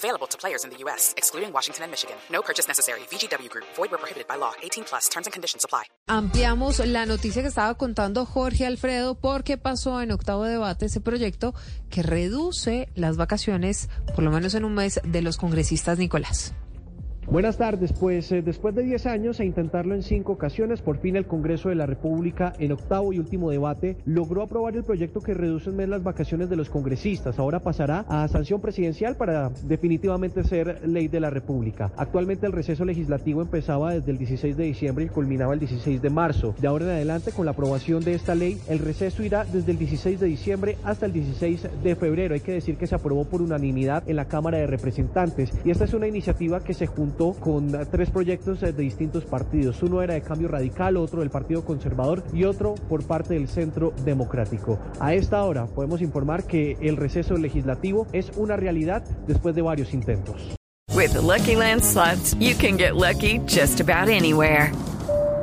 Available to players in the U.S., excluding Washington and Michigan. No purchase necessary. VGW Group. Void where prohibited by law. 18 plus. Terms and conditions apply. Ampliamos la noticia que estaba contando Jorge Alfredo porque pasó en octavo debate ese proyecto que reduce las vacaciones, por lo menos en un mes, de los congresistas Nicolás. Buenas tardes, pues eh, después de 10 años e intentarlo en cinco ocasiones, por fin el Congreso de la República, en octavo y último debate, logró aprobar el proyecto que reduce en mes las vacaciones de los congresistas. Ahora pasará a sanción presidencial para definitivamente ser ley de la República. Actualmente el receso legislativo empezaba desde el 16 de diciembre y culminaba el 16 de marzo. De ahora en adelante, con la aprobación de esta ley, el receso irá desde el 16 de diciembre hasta el 16 de febrero. Hay que decir que se aprobó por unanimidad en la Cámara de Representantes y esta es una iniciativa que se juntó con tres proyectos de distintos partidos. Uno era de Cambio Radical, otro del Partido Conservador y otro por parte del Centro Democrático. A esta hora podemos informar que el receso legislativo es una realidad después de varios intentos. With the Lucky Land you can get lucky just about anywhere.